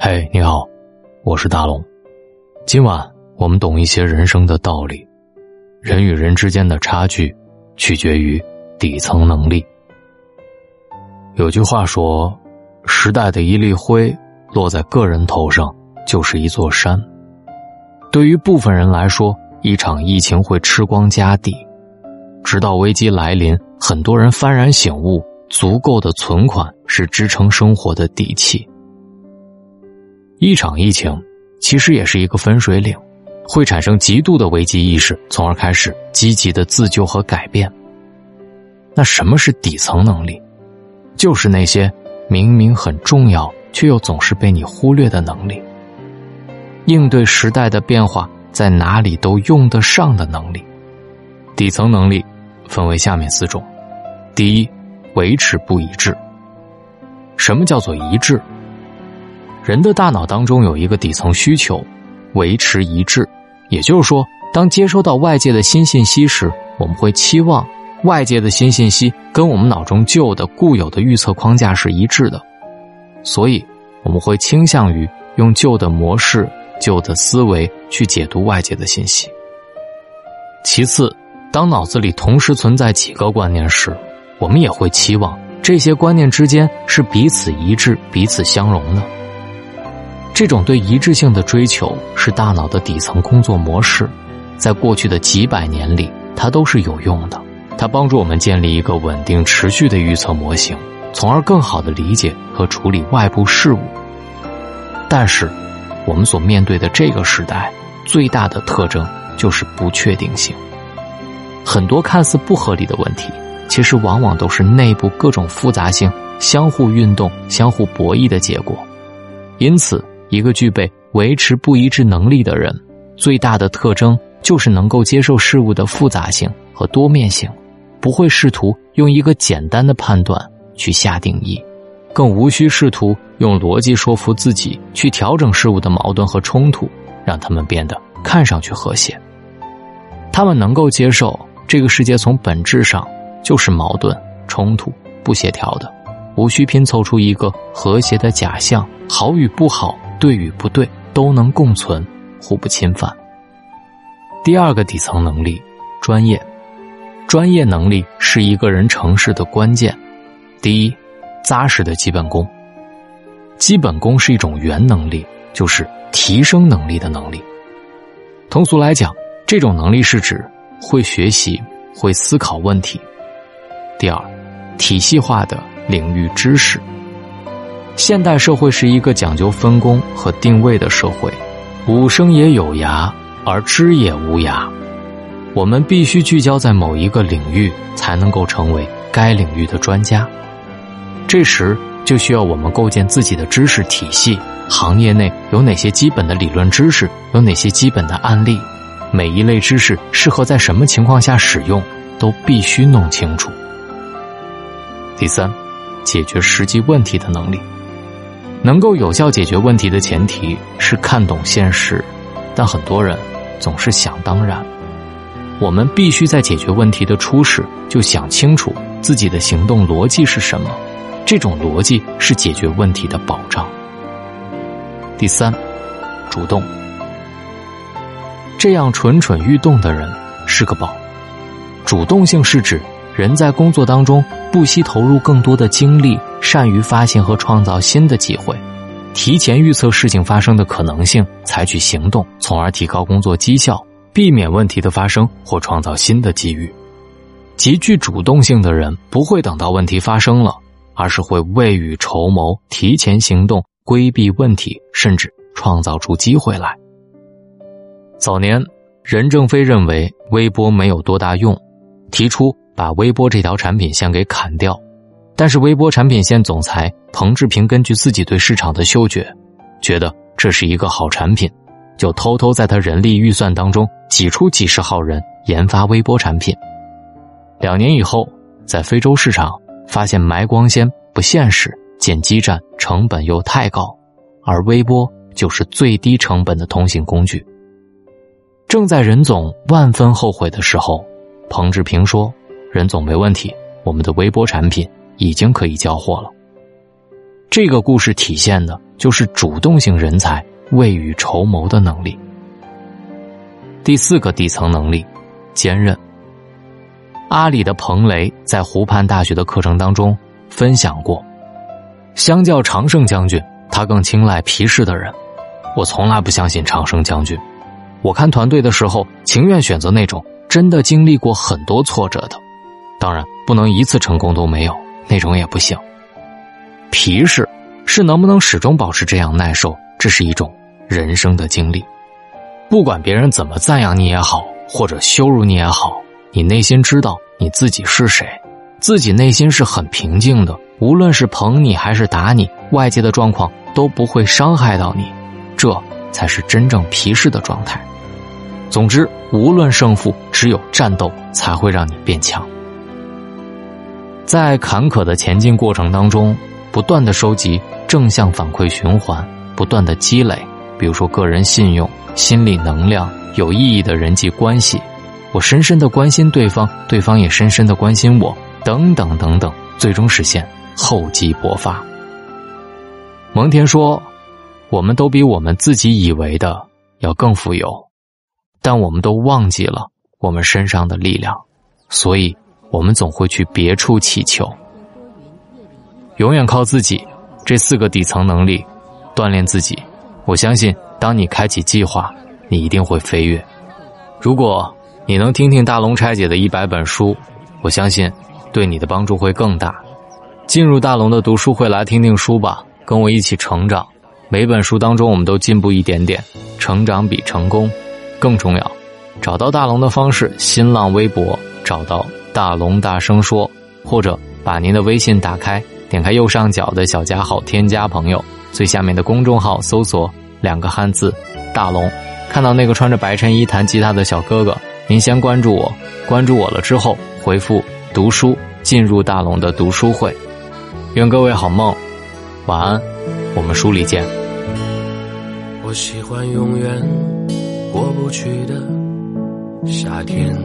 嘿，你好，我是大龙。今晚我们懂一些人生的道理。人与人之间的差距，取决于底层能力。有句话说：“时代的一粒灰落在个人头上，就是一座山。”对于部分人来说，一场疫情会吃光家底，直到危机来临，很多人幡然醒悟：足够的存款是支撑生活的底气。一场疫情其实也是一个分水岭，会产生极度的危机意识，从而开始积极的自救和改变。那什么是底层能力？就是那些明明很重要却又总是被你忽略的能力。应对时代的变化，在哪里都用得上的能力。底层能力分为下面四种：第一，维持不一致。什么叫做一致？人的大脑当中有一个底层需求，维持一致。也就是说，当接收到外界的新信息时，我们会期望外界的新信息跟我们脑中旧的固有的预测框架是一致的，所以我们会倾向于用旧的模式、旧的思维去解读外界的信息。其次，当脑子里同时存在几个观念时，我们也会期望这些观念之间是彼此一致、彼此相容的。这种对一致性的追求是大脑的底层工作模式，在过去的几百年里，它都是有用的。它帮助我们建立一个稳定、持续的预测模型，从而更好的理解和处理外部事物。但是，我们所面对的这个时代最大的特征就是不确定性。很多看似不合理的问题，其实往往都是内部各种复杂性相互运动、相互博弈的结果。因此。一个具备维持不一致能力的人，最大的特征就是能够接受事物的复杂性和多面性，不会试图用一个简单的判断去下定义，更无需试图用逻辑说服自己去调整事物的矛盾和冲突，让他们变得看上去和谐。他们能够接受这个世界从本质上就是矛盾、冲突、不协调的，无需拼凑出一个和谐的假象，好与不好。对与不对都能共存，互不侵犯。第二个底层能力，专业。专业能力是一个人成事的关键。第一，扎实的基本功。基本功是一种原能力，就是提升能力的能力。通俗来讲，这种能力是指会学习、会思考问题。第二，体系化的领域知识。现代社会是一个讲究分工和定位的社会，五声也有涯，而知也无涯。我们必须聚焦在某一个领域，才能够成为该领域的专家。这时就需要我们构建自己的知识体系，行业内有哪些基本的理论知识，有哪些基本的案例，每一类知识适合在什么情况下使用，都必须弄清楚。第三，解决实际问题的能力。能够有效解决问题的前提是看懂现实，但很多人总是想当然。我们必须在解决问题的初始就想清楚自己的行动逻辑是什么，这种逻辑是解决问题的保障。第三，主动。这样蠢蠢欲动的人是个宝。主动性是指。人在工作当中不惜投入更多的精力，善于发现和创造新的机会，提前预测事情发生的可能性，采取行动，从而提高工作绩效，避免问题的发生或创造新的机遇。极具主动性的人不会等到问题发生了，而是会未雨绸缪，提前行动，规避问题，甚至创造出机会来。早年，任正非认为微波没有多大用，提出。把微波这条产品线给砍掉，但是微波产品线总裁彭志平根据自己对市场的嗅觉，觉得这是一个好产品，就偷偷在他人力预算当中挤出几十号人研发微波产品。两年以后，在非洲市场发现埋光纤不现实，建基站成本又太高，而微波就是最低成本的通信工具。正在任总万分后悔的时候，彭志平说。任总没问题，我们的微波产品已经可以交货了。这个故事体现的就是主动性人才未雨绸缪的能力。第四个底层能力，坚韧。阿里的彭雷在湖畔大学的课程当中分享过，相较常胜将军，他更青睐皮实的人。我从来不相信常胜将军，我看团队的时候，情愿选择那种真的经历过很多挫折的。当然，不能一次成功都没有，那种也不行。皮实是能不能始终保持这样耐受，这是一种人生的经历。不管别人怎么赞扬你也好，或者羞辱你也好。你内心知道你自己是谁，自己内心是很平静的。无论是捧你还是打你，外界的状况都不会伤害到你，这才是真正皮实的状态。总之，无论胜负，只有战斗才会让你变强。在坎坷的前进过程当中，不断的收集正向反馈循环，不断的积累，比如说个人信用、心理能量、有意义的人际关系。我深深的关心对方，对方也深深的关心我，等等等等，最终实现厚积薄发。蒙恬说：“我们都比我们自己以为的要更富有，但我们都忘记了我们身上的力量，所以我们总会去别处祈求。永远靠自己，这四个底层能力锻炼自己。我相信，当你开启计划，你一定会飞跃。如果。”你能听听大龙拆解的一百本书，我相信对你的帮助会更大。进入大龙的读书会来听听书吧，跟我一起成长。每本书当中，我们都进步一点点，成长比成功更重要。找到大龙的方式：新浪微博找到大龙大声说，或者把您的微信打开，点开右上角的小加号，添加朋友，最下面的公众号搜索两个汉字“大龙”，看到那个穿着白衬衣弹吉他的小哥哥。您先关注我，关注我了之后回复“读书”进入大龙的读书会。愿各位好梦，晚安，我们书里见。我喜欢永远过不去的夏天，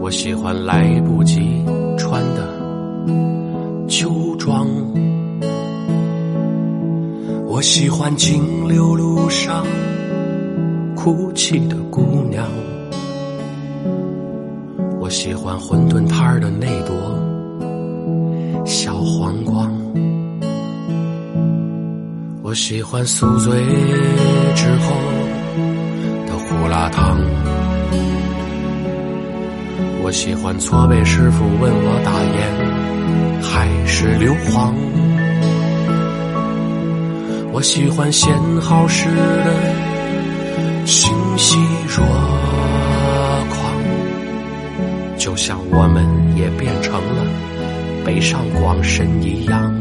我喜欢来不及穿的秋装，我喜欢金流路上。哭泣的姑娘，我喜欢馄饨摊的那朵小黄瓜，我喜欢宿醉之后的胡辣汤，我喜欢搓背师傅问我大烟还是硫磺，我喜欢限好时的。欣喜若狂，就像我们也变成了北上广深一样。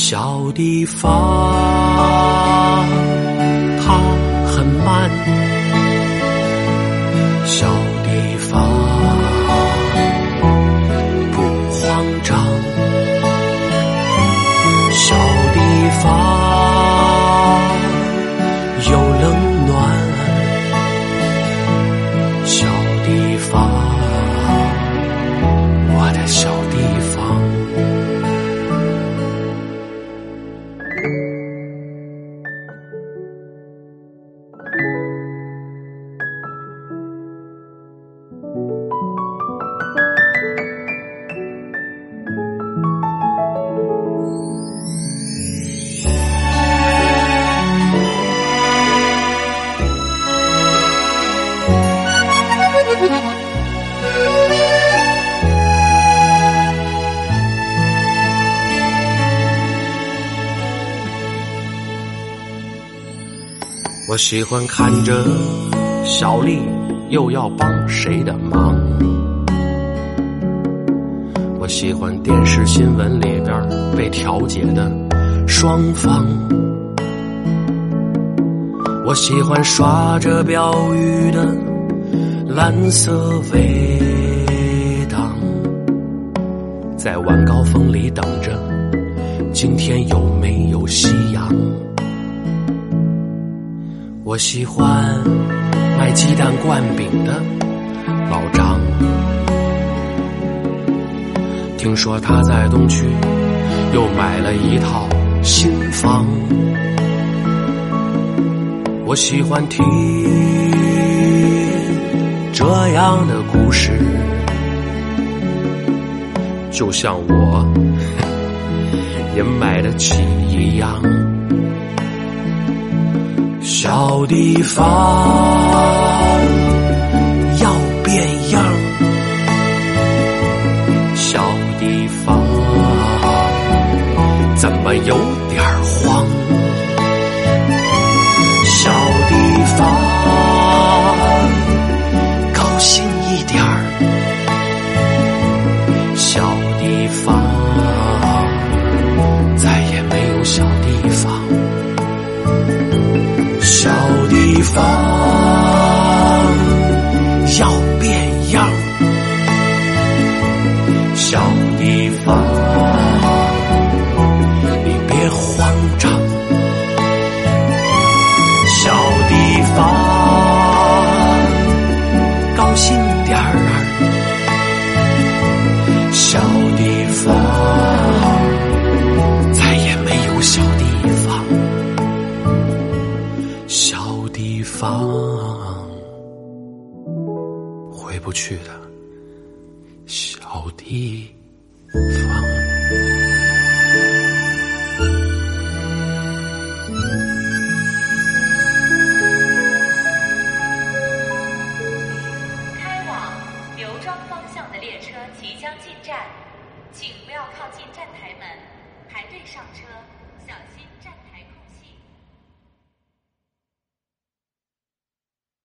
小地方，它很慢。小地方，不慌张。小地方。我喜欢看着小丽又要帮谁的忙，我喜欢电视新闻里边被调解的双方，我喜欢刷着标语的蓝色围挡，在晚高峰里等着今天有没有夕阳。我喜欢卖鸡蛋灌饼的老张，听说他在东区又买了一套新房。我喜欢听这样的故事，就像我 也买得起一样。小地方。